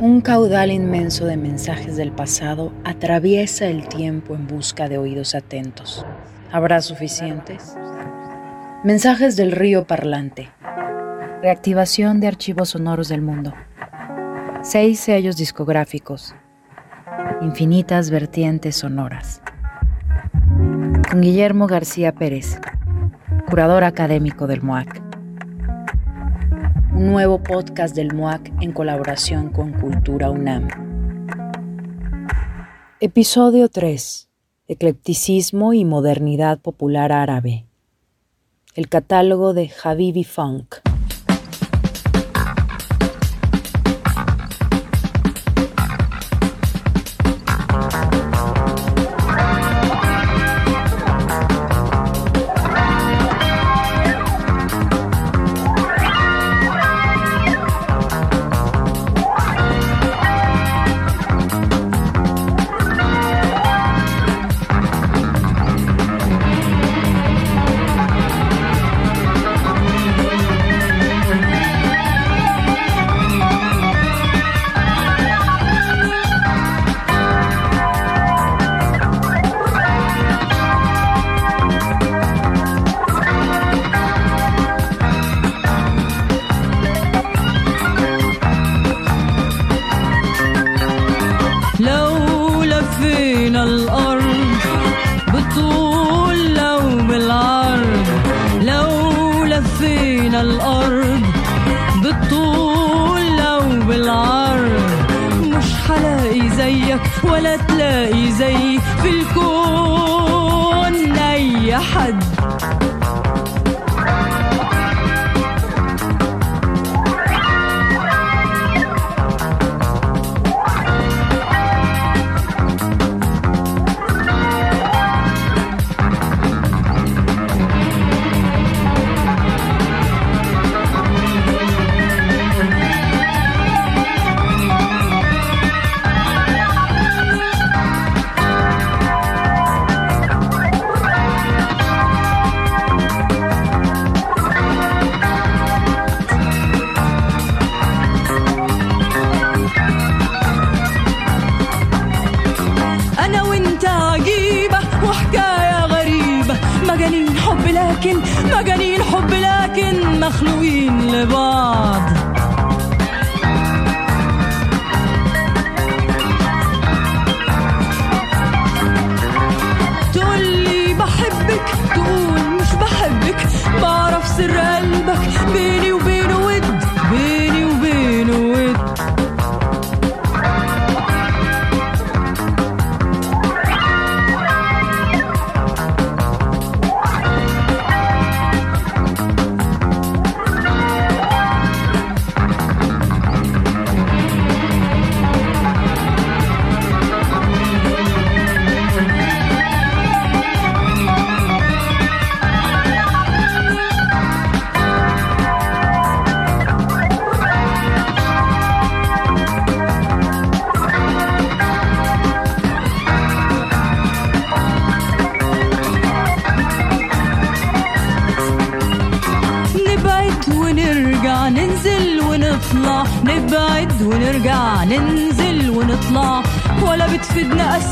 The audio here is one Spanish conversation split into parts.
Un caudal inmenso de mensajes del pasado atraviesa el tiempo en busca de oídos atentos. ¿Habrá suficientes? Mensajes del río parlante. Reactivación de archivos sonoros del mundo. Seis sellos discográficos. Infinitas vertientes sonoras. Con Guillermo García Pérez, curador académico del MOAC nuevo podcast del MOAC en colaboración con Cultura UNAM. Episodio 3. Eclecticismo y modernidad popular árabe. El catálogo de Habibi Funk.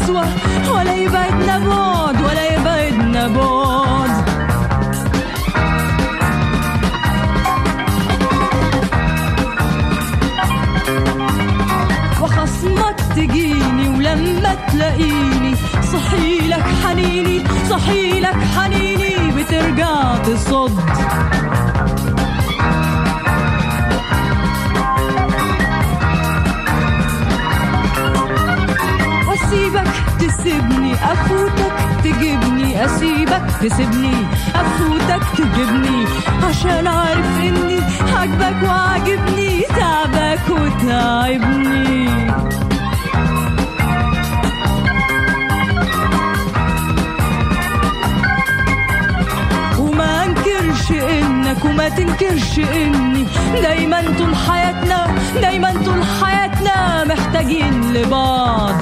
One. أفوتك تجيبني أسيبك تسيبني أفوتك تجيبني. عشان عارف إني عاجبك وعاجبني تعبك وتعبني. وما أنكرش إنك وما تنكرش إني دايما طول حياتنا دايما طول حياتنا محتاجين لبعض.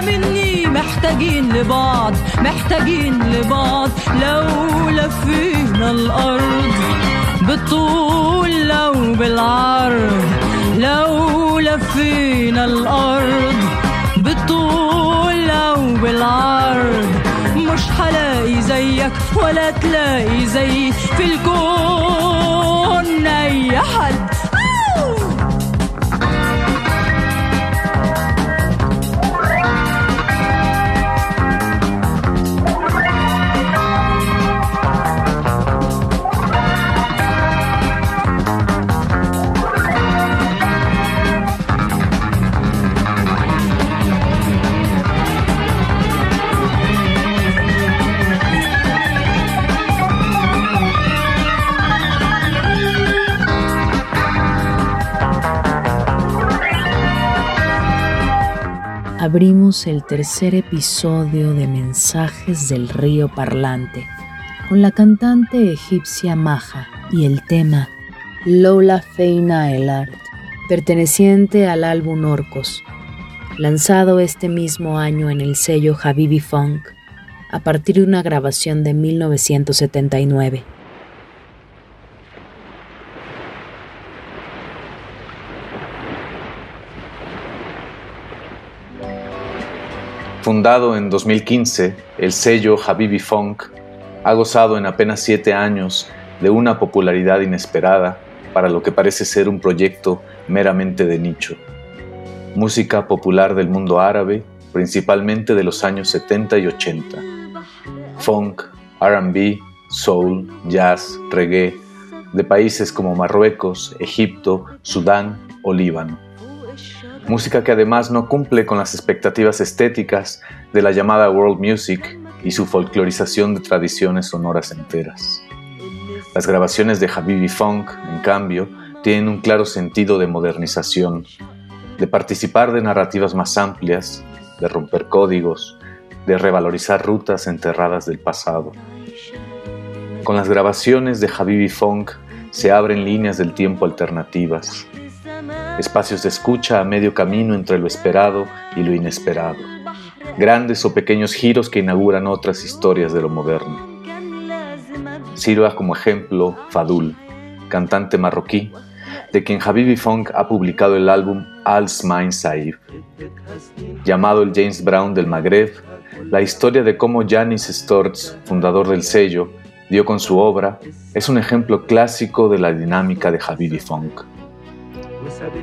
مني. محتاجين لبعض محتاجين لبعض. لو لفينا الأرض بالطول لو بالعرض. لو لفينا الأرض بالطول لو بالعرض. مش هلاقي زيك ولا تلاقي زيي في الكون. أي حد abrimos el tercer episodio de Mensajes del Río Parlante con la cantante egipcia Maja y el tema Lola Feina El Art, perteneciente al álbum Orcos, lanzado este mismo año en el sello Habibi Funk a partir de una grabación de 1979. Fundado en 2015, el sello Habibi Funk ha gozado en apenas siete años de una popularidad inesperada para lo que parece ser un proyecto meramente de nicho. Música popular del mundo árabe, principalmente de los años 70 y 80. Funk, RB, soul, jazz, reggae, de países como Marruecos, Egipto, Sudán o Líbano música que además no cumple con las expectativas estéticas de la llamada world music y su folclorización de tradiciones sonoras enteras. Las grabaciones de Habibi Funk, en cambio, tienen un claro sentido de modernización, de participar de narrativas más amplias, de romper códigos, de revalorizar rutas enterradas del pasado. Con las grabaciones de Habibi Funk se abren líneas del tiempo alternativas, espacios de escucha a medio camino entre lo esperado y lo inesperado, grandes o pequeños giros que inauguran otras historias de lo moderno. Sirva como ejemplo Fadul, cantante marroquí, de quien Habibi Funk ha publicado el álbum Al Smain Saif. Llamado el James Brown del Magreb, la historia de cómo Janis Storz, fundador del sello, dio con su obra, es un ejemplo clásico de la dinámica de Habibi Funk.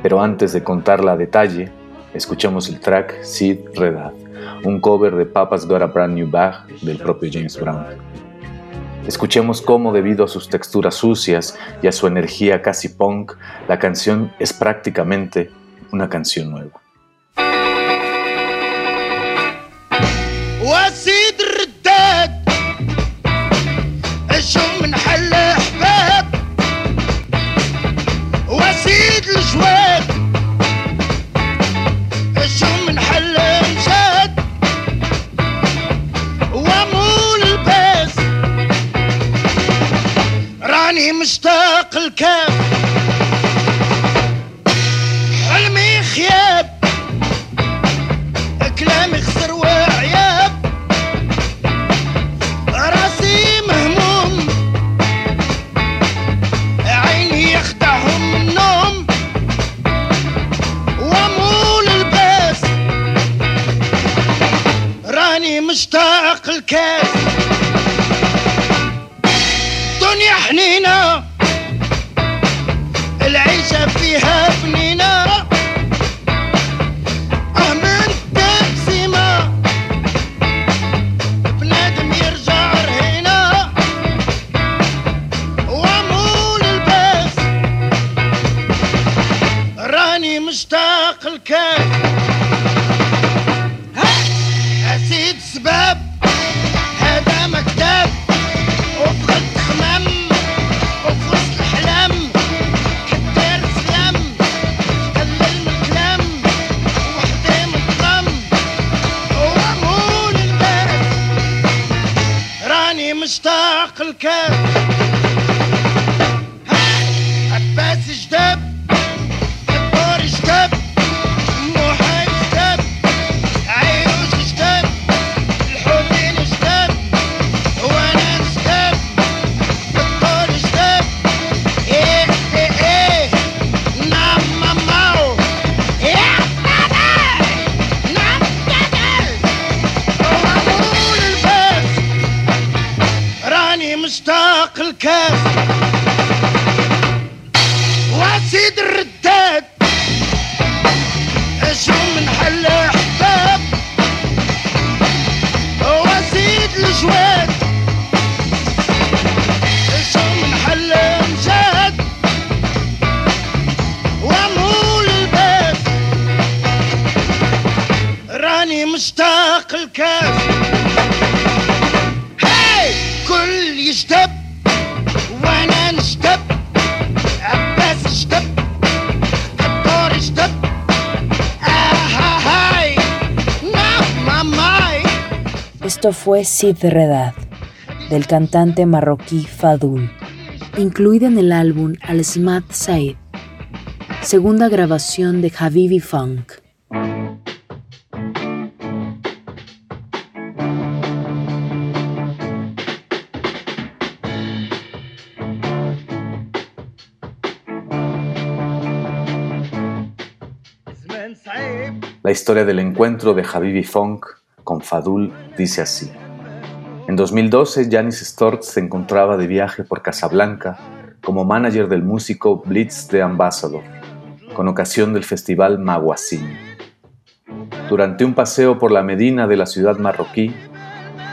Pero antes de contarla a detalle, escuchemos el track Sid Redad, un cover de Papa's Got a Brand New Bag del propio James Brown. Escuchemos cómo debido a sus texturas sucias y a su energía casi punk, la canción es prácticamente una canción nueva. وسيد الرداد شويت. الشم نحل مشات وامول الباس راني مشتاق الكاف Esto fue Sid Redad, del cantante marroquí Fadoul, incluida en el álbum Al Smad Said, segunda grabación de Habibi Funk. La historia del encuentro de Habibi Funk con Fadul dice así. En 2012, Janis Storz se encontraba de viaje por Casablanca como manager del músico Blitz de Ambassador, con ocasión del festival Maguasim. Durante un paseo por la Medina de la ciudad marroquí,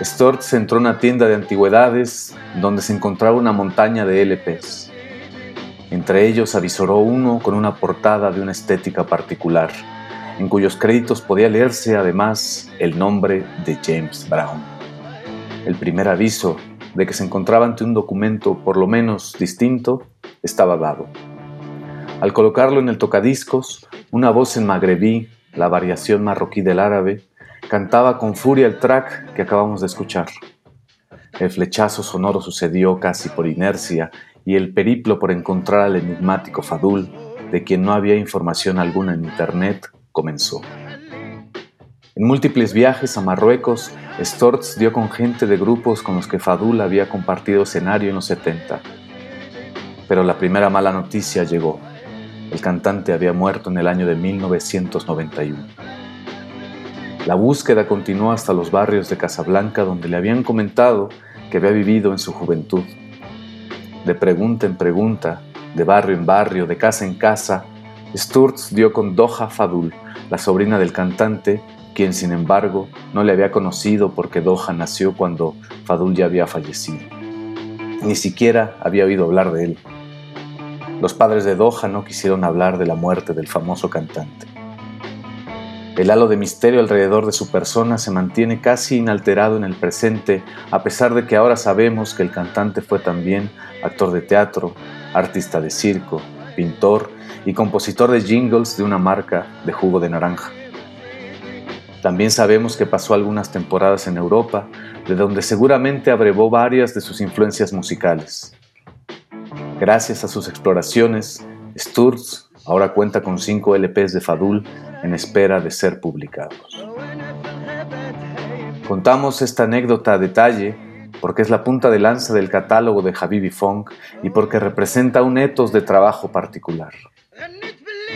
Storz entró a una tienda de antigüedades donde se encontraba una montaña de LPs. Entre ellos avisoró uno con una portada de una estética particular, en cuyos créditos podía leerse además el nombre de James Brown. El primer aviso de que se encontraba ante un documento por lo menos distinto estaba dado. Al colocarlo en el tocadiscos, una voz en magrebí, la variación marroquí del árabe, cantaba con furia el track que acabamos de escuchar. El flechazo sonoro sucedió casi por inercia y el periplo por encontrar al enigmático Fadul, de quien no había información alguna en Internet, comenzó. En múltiples viajes a Marruecos, Storz dio con gente de grupos con los que Fadul había compartido escenario en los 70. Pero la primera mala noticia llegó. El cantante había muerto en el año de 1991. La búsqueda continuó hasta los barrios de Casablanca donde le habían comentado que había vivido en su juventud. De pregunta en pregunta, de barrio en barrio, de casa en casa, Sturz dio con Doha Fadul, la sobrina del cantante, quien sin embargo no le había conocido porque Doha nació cuando Fadul ya había fallecido. Ni siquiera había oído hablar de él. Los padres de Doha no quisieron hablar de la muerte del famoso cantante. El halo de misterio alrededor de su persona se mantiene casi inalterado en el presente, a pesar de que ahora sabemos que el cantante fue también actor de teatro, artista de circo, pintor y compositor de jingles de una marca de jugo de naranja. También sabemos que pasó algunas temporadas en Europa, de donde seguramente abrevó varias de sus influencias musicales. Gracias a sus exploraciones, Sturz ahora cuenta con cinco LPs de Fadul en espera de ser publicados. Contamos esta anécdota a detalle porque es la punta de lanza del catálogo de Habibi Funk y porque representa un etos de trabajo particular.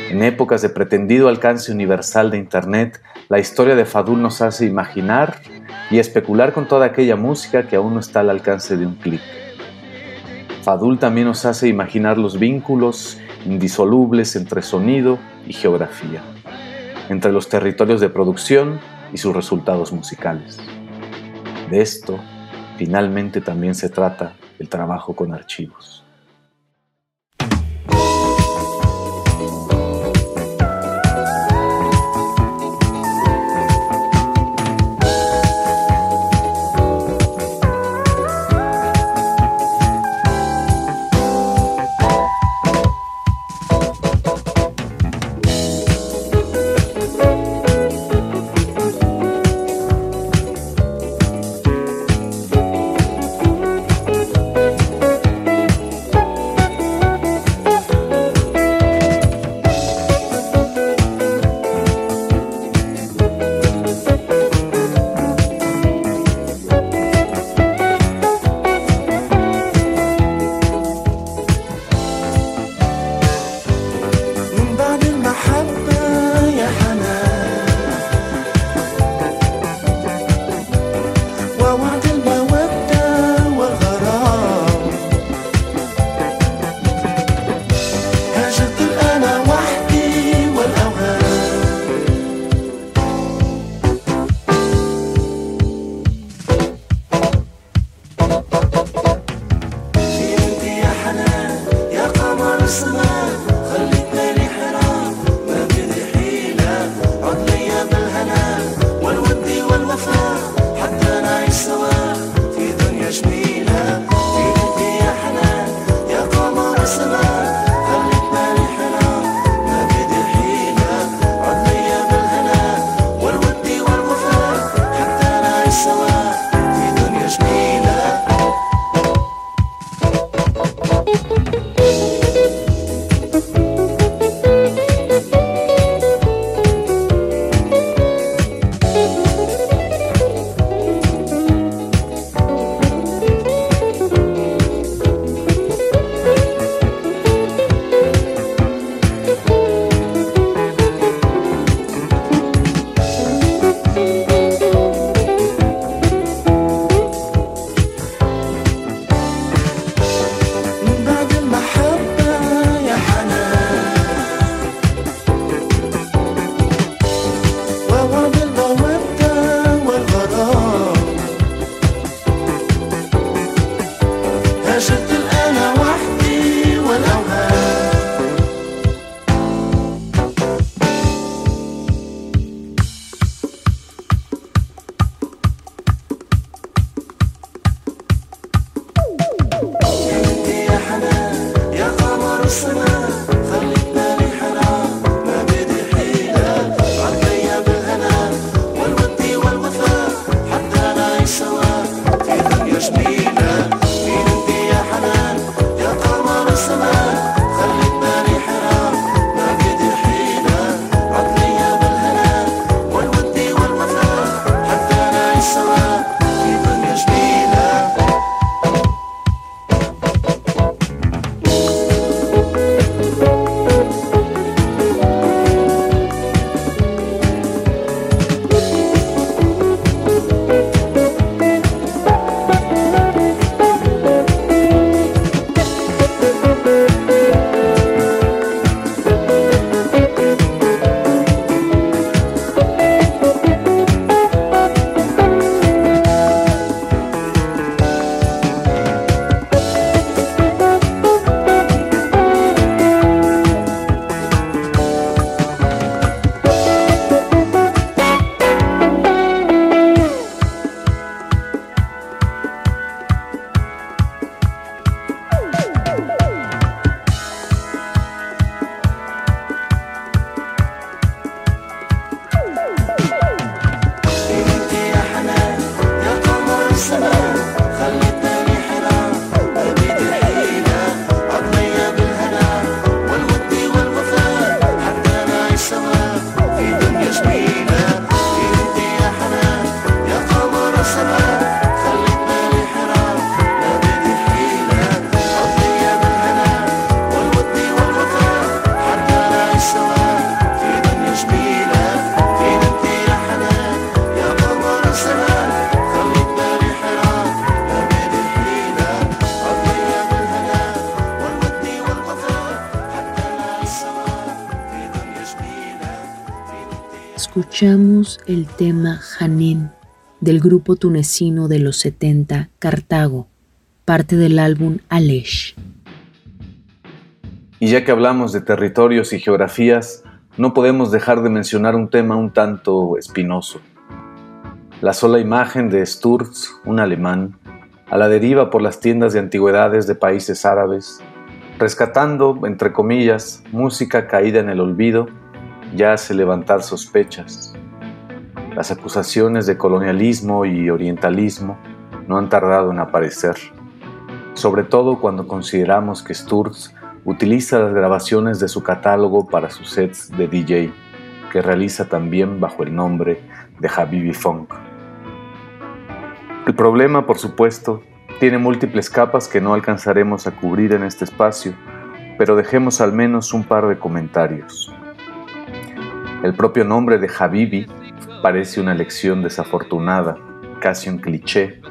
En épocas de pretendido alcance universal de Internet, la historia de Fadul nos hace imaginar y especular con toda aquella música que aún no está al alcance de un clic. Fadul también nos hace imaginar los vínculos indisolubles entre sonido y geografía, entre los territorios de producción y sus resultados musicales. De esto, finalmente también se trata el trabajo con archivos. Escuchamos el tema Janem del grupo tunecino de los 70 Cartago, parte del álbum Alesh. Y ya que hablamos de territorios y geografías, no podemos dejar de mencionar un tema un tanto espinoso. La sola imagen de Sturz, un alemán, a la deriva por las tiendas de antigüedades de países árabes, rescatando, entre comillas, música caída en el olvido, ya hace levantar sospechas. Las acusaciones de colonialismo y orientalismo no han tardado en aparecer, sobre todo cuando consideramos que Sturz utiliza las grabaciones de su catálogo para sus sets de DJ, que realiza también bajo el nombre de Habibi Funk. El problema, por supuesto, tiene múltiples capas que no alcanzaremos a cubrir en este espacio, pero dejemos al menos un par de comentarios. El propio nombre de Habibi parece una elección desafortunada, casi un cliché,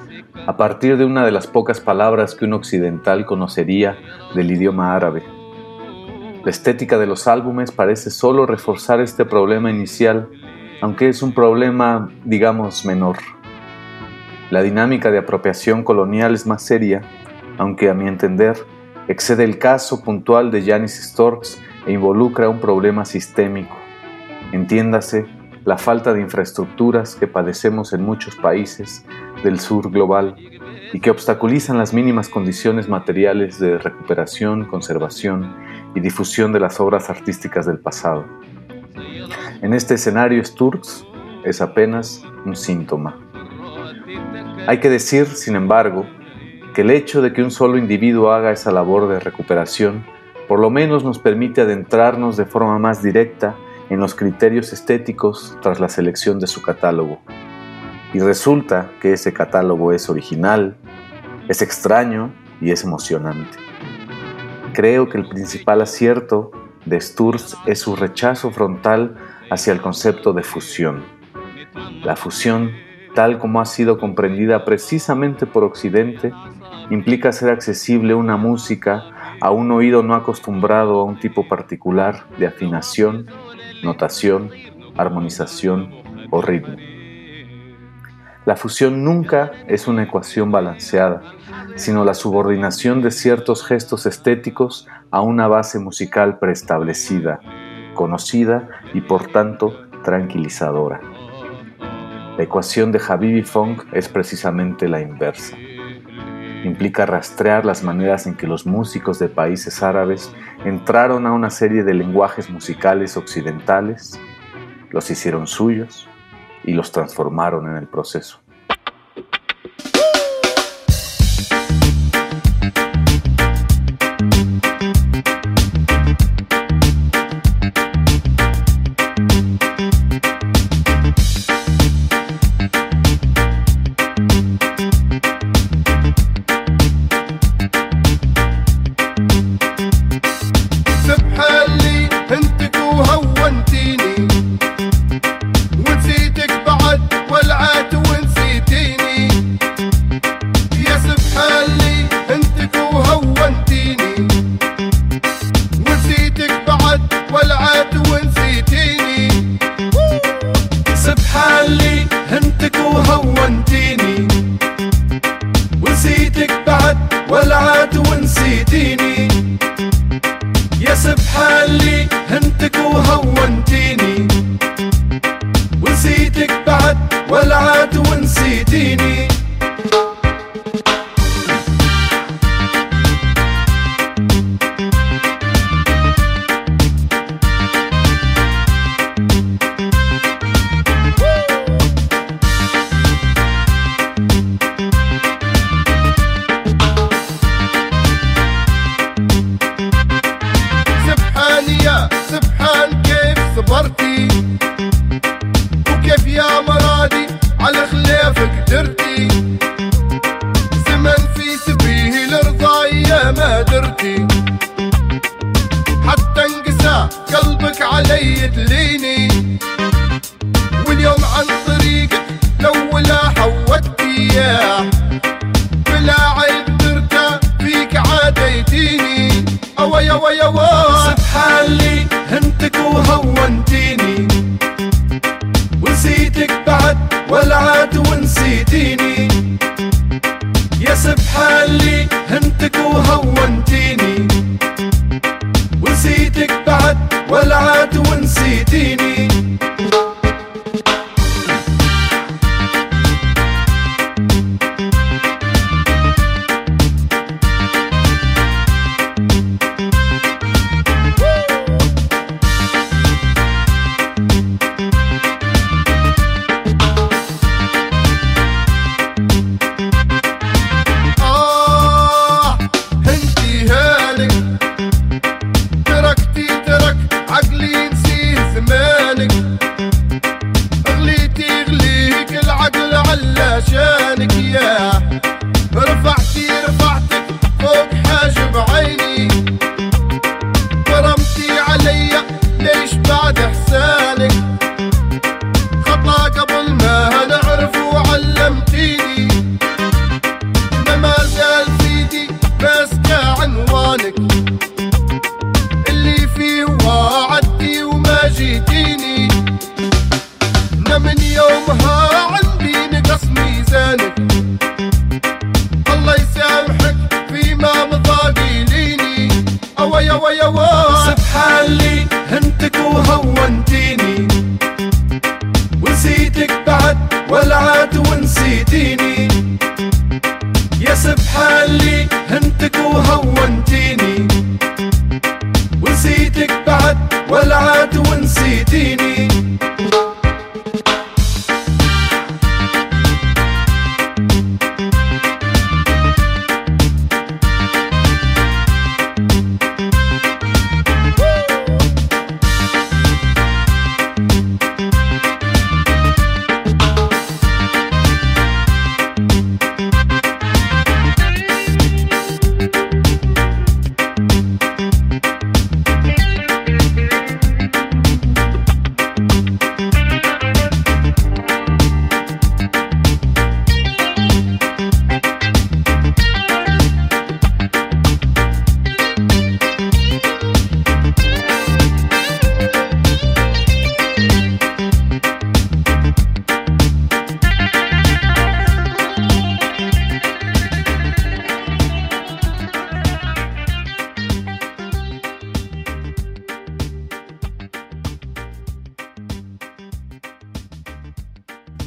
a partir de una de las pocas palabras que un occidental conocería del idioma árabe. La estética de los álbumes parece solo reforzar este problema inicial, aunque es un problema, digamos, menor. La dinámica de apropiación colonial es más seria, aunque a mi entender excede el caso puntual de Janis Storks e involucra un problema sistémico. Entiéndase, la falta de infraestructuras que padecemos en muchos países del sur global y que obstaculizan las mínimas condiciones materiales de recuperación, conservación y difusión de las obras artísticas del pasado. En este escenario, Sturz es apenas un síntoma. Hay que decir, sin embargo, que el hecho de que un solo individuo haga esa labor de recuperación por lo menos nos permite adentrarnos de forma más directa en los criterios estéticos tras la selección de su catálogo. Y resulta que ese catálogo es original, es extraño y es emocionante. Creo que el principal acierto de Sturz es su rechazo frontal hacia el concepto de fusión. La fusión, tal como ha sido comprendida precisamente por Occidente, implica hacer accesible una música a un oído no acostumbrado a un tipo particular de afinación notación, armonización o ritmo. La fusión nunca es una ecuación balanceada, sino la subordinación de ciertos gestos estéticos a una base musical preestablecida, conocida y por tanto tranquilizadora. La ecuación de Habibi Funk es precisamente la inversa. Implica rastrear las maneras en que los músicos de países árabes entraron a una serie de lenguajes musicales occidentales, los hicieron suyos y los transformaron en el proceso.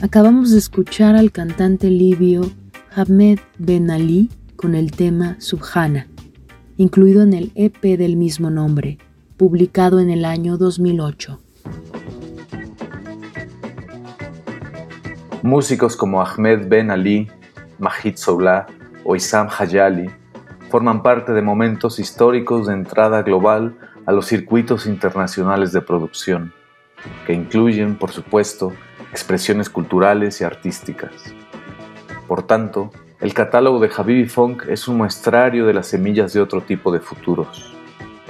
Acabamos de escuchar al cantante libio Ahmed Ben Ali con el tema Subhana, incluido en el EP del mismo nombre, publicado en el año 2008. Músicos como Ahmed Ben Ali, Mahid Soula o Isam Hayali forman parte de momentos históricos de entrada global a los circuitos internacionales de producción, que incluyen, por supuesto, expresiones culturales y artísticas. Por tanto, el catálogo de Habibi Funk es un muestrario de las semillas de otro tipo de futuros,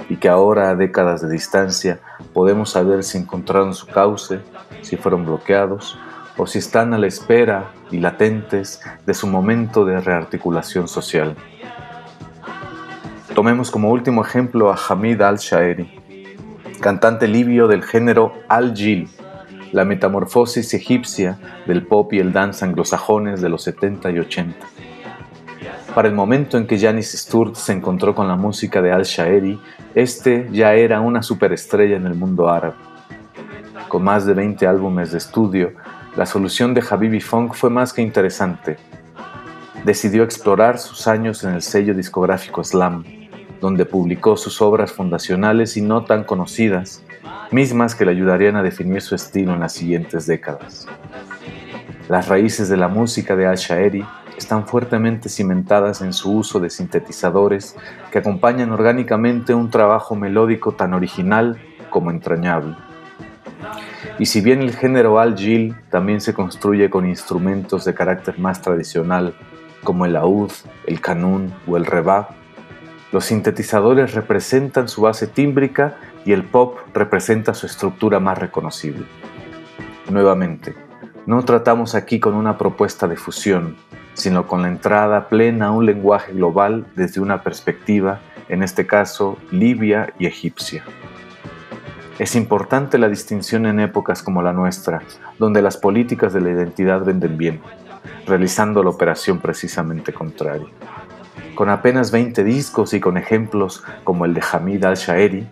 y que ahora, a décadas de distancia, podemos saber si encontraron su cauce, si fueron bloqueados, o si están a la espera y latentes de su momento de rearticulación social. Tomemos como último ejemplo a Hamid al-Shaeri, cantante libio del género al-Jil, la metamorfosis egipcia del pop y el dance anglosajones de los 70 y 80. Para el momento en que Janis Sturt se encontró con la música de Al-Shaeri, este ya era una superestrella en el mundo árabe. Con más de 20 álbumes de estudio, la solución de Habibi Funk fue más que interesante. Decidió explorar sus años en el sello discográfico Slam, donde publicó sus obras fundacionales y no tan conocidas, mismas que le ayudarían a definir su estilo en las siguientes décadas. Las raíces de la música de Al-Shaeri están fuertemente cimentadas en su uso de sintetizadores que acompañan orgánicamente un trabajo melódico tan original como entrañable. Y si bien el género al-jil también se construye con instrumentos de carácter más tradicional, como el laúd, el canún o el rebab, los sintetizadores representan su base tímbrica y el pop representa su estructura más reconocible. Nuevamente, no tratamos aquí con una propuesta de fusión, sino con la entrada plena a un lenguaje global desde una perspectiva, en este caso, libia y egipcia. Es importante la distinción en épocas como la nuestra, donde las políticas de la identidad venden bien, realizando la operación precisamente contraria. Con apenas 20 discos y con ejemplos como el de Hamid al-Shaeri,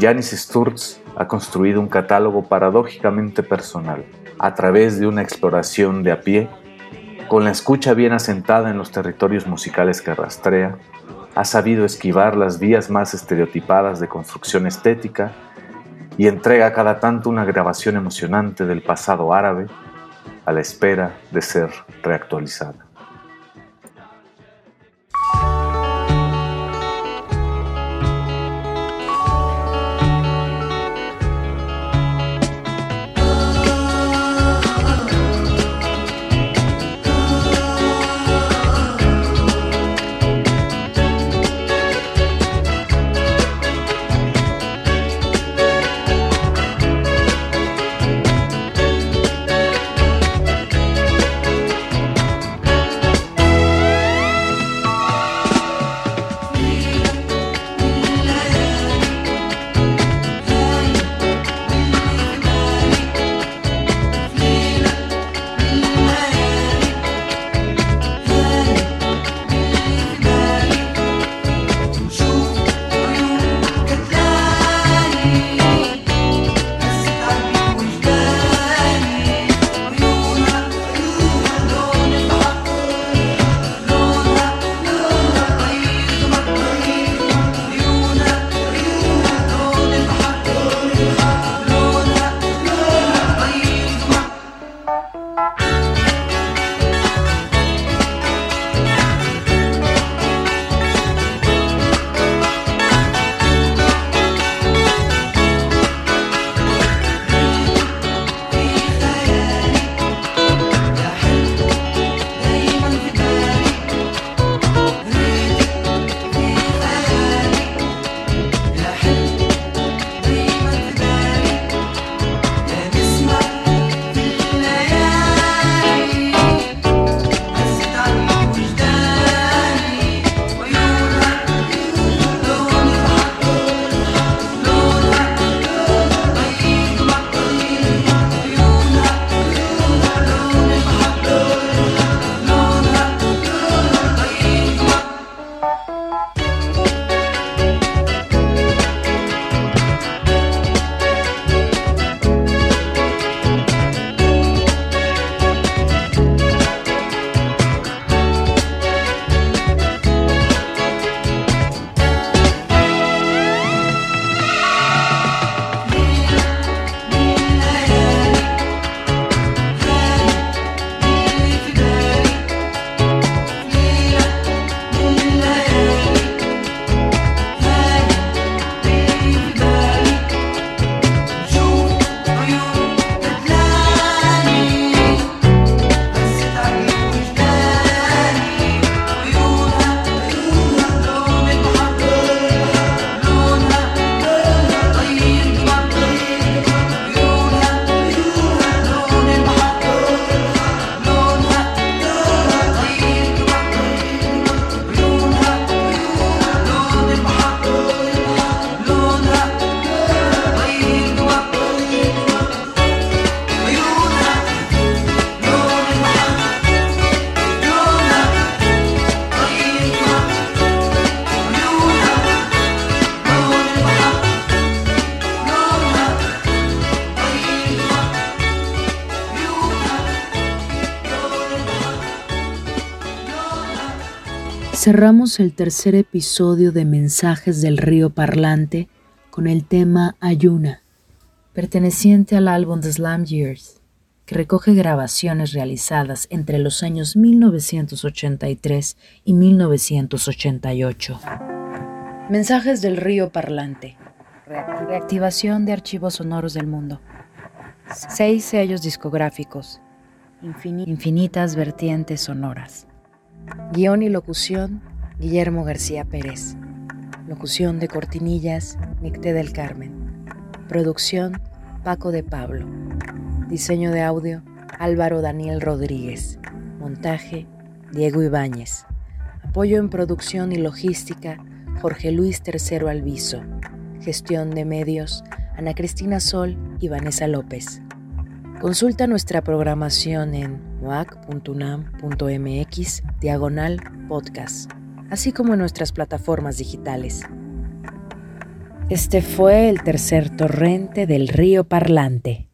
Janis Sturz ha construido un catálogo paradójicamente personal, a través de una exploración de a pie, con la escucha bien asentada en los territorios musicales que rastrea, ha sabido esquivar las vías más estereotipadas de construcción estética y entrega cada tanto una grabación emocionante del pasado árabe a la espera de ser reactualizada. Cerramos el tercer episodio de Mensajes del Río Parlante con el tema Ayuna, perteneciente al álbum The Slam Years, que recoge grabaciones realizadas entre los años 1983 y 1988. Mensajes del Río Parlante. Reactivación de archivos sonoros del mundo. Seis sellos discográficos. infinitas vertientes sonoras. Guión y locución, Guillermo García Pérez. Locución de cortinillas, Nicté del Carmen. Producción, Paco de Pablo. Diseño de audio, Álvaro Daniel Rodríguez. Montaje, Diego Ibáñez. Apoyo en producción y logística, Jorge Luis Tercero Alviso. Gestión de medios, Ana Cristina Sol y Vanessa López. Consulta nuestra programación en muac.unam.mx diagonal podcast, así como en nuestras plataformas digitales. Este fue el tercer torrente del río Parlante.